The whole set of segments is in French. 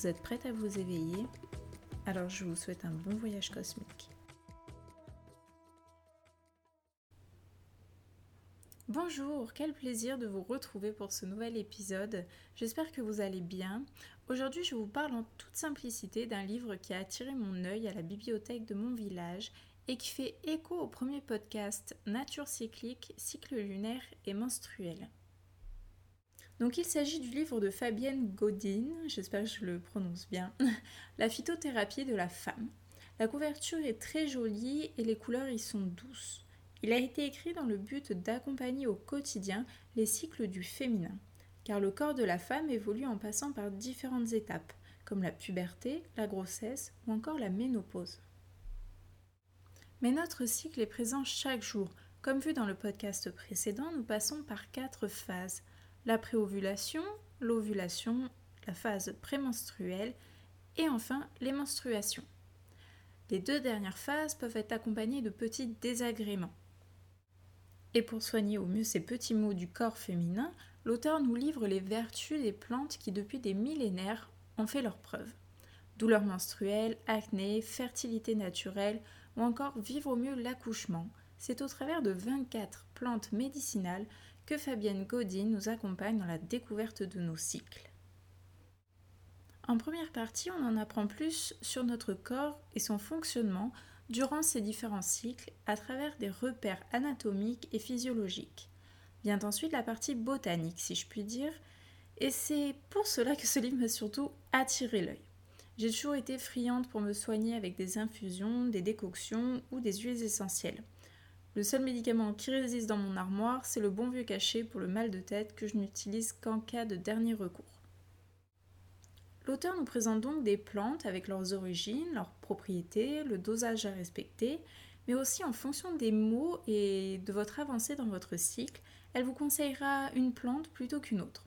Vous êtes prête à vous éveiller? Alors je vous souhaite un bon voyage cosmique. Bonjour, quel plaisir de vous retrouver pour ce nouvel épisode. J'espère que vous allez bien. Aujourd'hui, je vous parle en toute simplicité d'un livre qui a attiré mon œil à la bibliothèque de mon village et qui fait écho au premier podcast Nature cyclique, cycle lunaire et menstruel. Donc il s'agit du livre de Fabienne Godin, j'espère que je le prononce bien, La phytothérapie de la femme. La couverture est très jolie et les couleurs y sont douces. Il a été écrit dans le but d'accompagner au quotidien les cycles du féminin, car le corps de la femme évolue en passant par différentes étapes, comme la puberté, la grossesse ou encore la ménopause. Mais notre cycle est présent chaque jour. Comme vu dans le podcast précédent, nous passons par quatre phases la préovulation, l'ovulation, la phase prémenstruelle et enfin les menstruations. Les deux dernières phases peuvent être accompagnées de petits désagréments. Et pour soigner au mieux ces petits maux du corps féminin, l'auteur nous livre les vertus des plantes qui depuis des millénaires ont fait leurs preuves. Douleurs menstruelles, acné, fertilité naturelle ou encore vivre au mieux l'accouchement, c'est au travers de 24 plantes médicinales que Fabienne Godin nous accompagne dans la découverte de nos cycles. En première partie, on en apprend plus sur notre corps et son fonctionnement durant ces différents cycles à travers des repères anatomiques et physiologiques. Vient ensuite la partie botanique, si je puis dire, et c'est pour cela que ce livre m'a surtout attiré l'œil. J'ai toujours été friande pour me soigner avec des infusions, des décoctions ou des huiles essentielles. Le seul médicament qui résiste dans mon armoire, c'est le bon vieux cachet pour le mal de tête que je n'utilise qu'en cas de dernier recours. L'auteur nous présente donc des plantes avec leurs origines, leurs propriétés, le dosage à respecter, mais aussi en fonction des mots et de votre avancée dans votre cycle, elle vous conseillera une plante plutôt qu'une autre.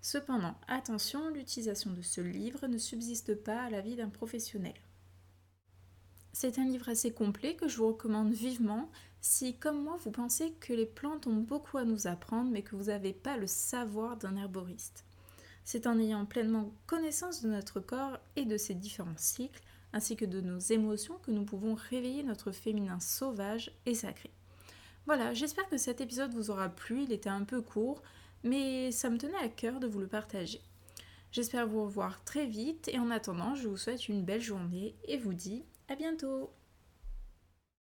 Cependant, attention, l'utilisation de ce livre ne subsiste pas à l'avis d'un professionnel. C'est un livre assez complet que je vous recommande vivement si, comme moi, vous pensez que les plantes ont beaucoup à nous apprendre mais que vous n'avez pas le savoir d'un herboriste. C'est en ayant pleinement connaissance de notre corps et de ses différents cycles, ainsi que de nos émotions, que nous pouvons réveiller notre féminin sauvage et sacré. Voilà, j'espère que cet épisode vous aura plu, il était un peu court, mais ça me tenait à cœur de vous le partager. J'espère vous revoir très vite et en attendant, je vous souhaite une belle journée et vous dis à bientôt